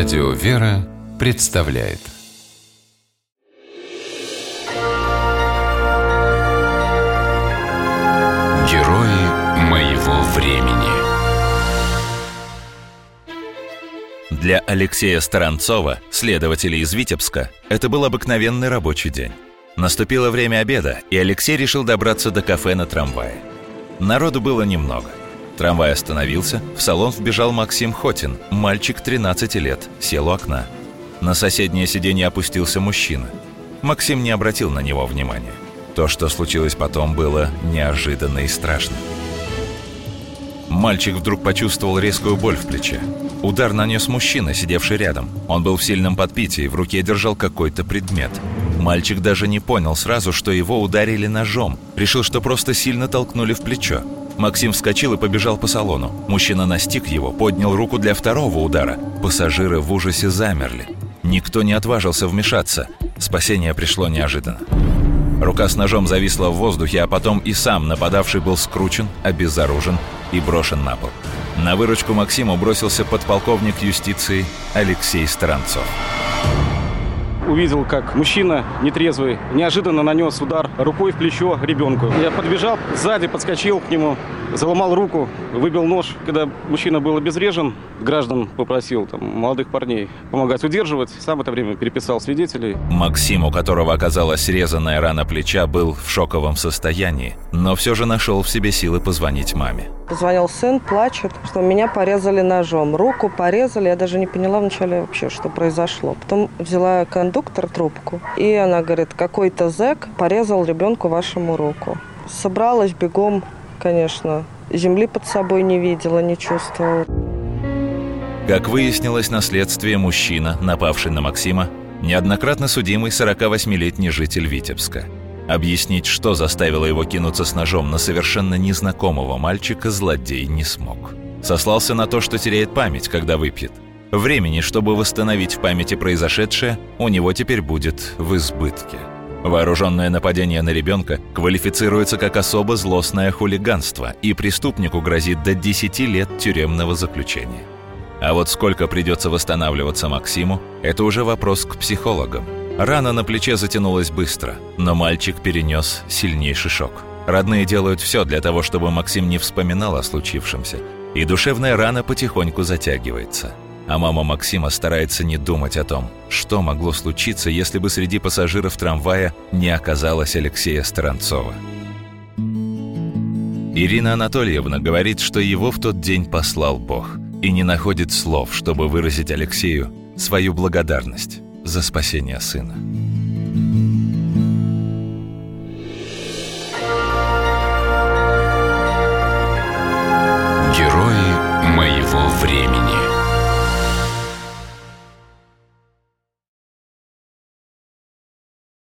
Радио «Вера» представляет Герои моего времени Для Алексея Старанцова, следователя из Витебска, это был обыкновенный рабочий день. Наступило время обеда, и Алексей решил добраться до кафе на трамвае. Народу было немного. Трамвай остановился, в салон вбежал Максим Хотин, мальчик 13 лет, сел у окна. На соседнее сиденье опустился мужчина. Максим не обратил на него внимания. То, что случилось потом, было неожиданно и страшно. Мальчик вдруг почувствовал резкую боль в плече. Удар нанес мужчина, сидевший рядом. Он был в сильном подпитии, в руке держал какой-то предмет. Мальчик даже не понял сразу, что его ударили ножом. Решил, что просто сильно толкнули в плечо. Максим вскочил и побежал по салону. Мужчина настиг его, поднял руку для второго удара. Пассажиры в ужасе замерли. Никто не отважился вмешаться. Спасение пришло неожиданно. Рука с ножом зависла в воздухе, а потом и сам нападавший был скручен, обезоружен и брошен на пол. На выручку Максиму бросился подполковник юстиции Алексей Старанцов увидел, как мужчина нетрезвый неожиданно нанес удар рукой в плечо ребенку. Я подбежал, сзади подскочил к нему, заломал руку, выбил нож. Когда мужчина был обезврежен, граждан попросил там, молодых парней помогать удерживать. Сам в это время переписал свидетелей. Максим, у которого оказалась срезанная рана плеча, был в шоковом состоянии, но все же нашел в себе силы позвонить маме. Позвонил сын, плачет, что меня порезали ножом. Руку порезали, я даже не поняла вначале вообще, что произошло. Потом взяла кондуктор трубку, и она говорит, какой-то зэк порезал ребенку вашему руку. Собралась бегом, конечно. Земли под собой не видела, не чувствовала. Как выяснилось на следствии, мужчина, напавший на Максима, неоднократно судимый 48-летний житель Витебска – Объяснить, что заставило его кинуться с ножом на совершенно незнакомого мальчика, злодей не смог. Сослался на то, что теряет память, когда выпьет. Времени, чтобы восстановить в памяти произошедшее, у него теперь будет в избытке. Вооруженное нападение на ребенка квалифицируется как особо злостное хулиганство, и преступнику грозит до 10 лет тюремного заключения. А вот сколько придется восстанавливаться Максиму, это уже вопрос к психологам. Рана на плече затянулась быстро, но мальчик перенес сильнейший шок. Родные делают все для того, чтобы Максим не вспоминал о случившемся, и душевная рана потихоньку затягивается. А мама Максима старается не думать о том, что могло случиться, если бы среди пассажиров трамвая не оказалось Алексея Старанцова. Ирина Анатольевна говорит, что его в тот день послал Бог и не находит слов, чтобы выразить Алексею свою благодарность за спасение сына. Герои моего времени.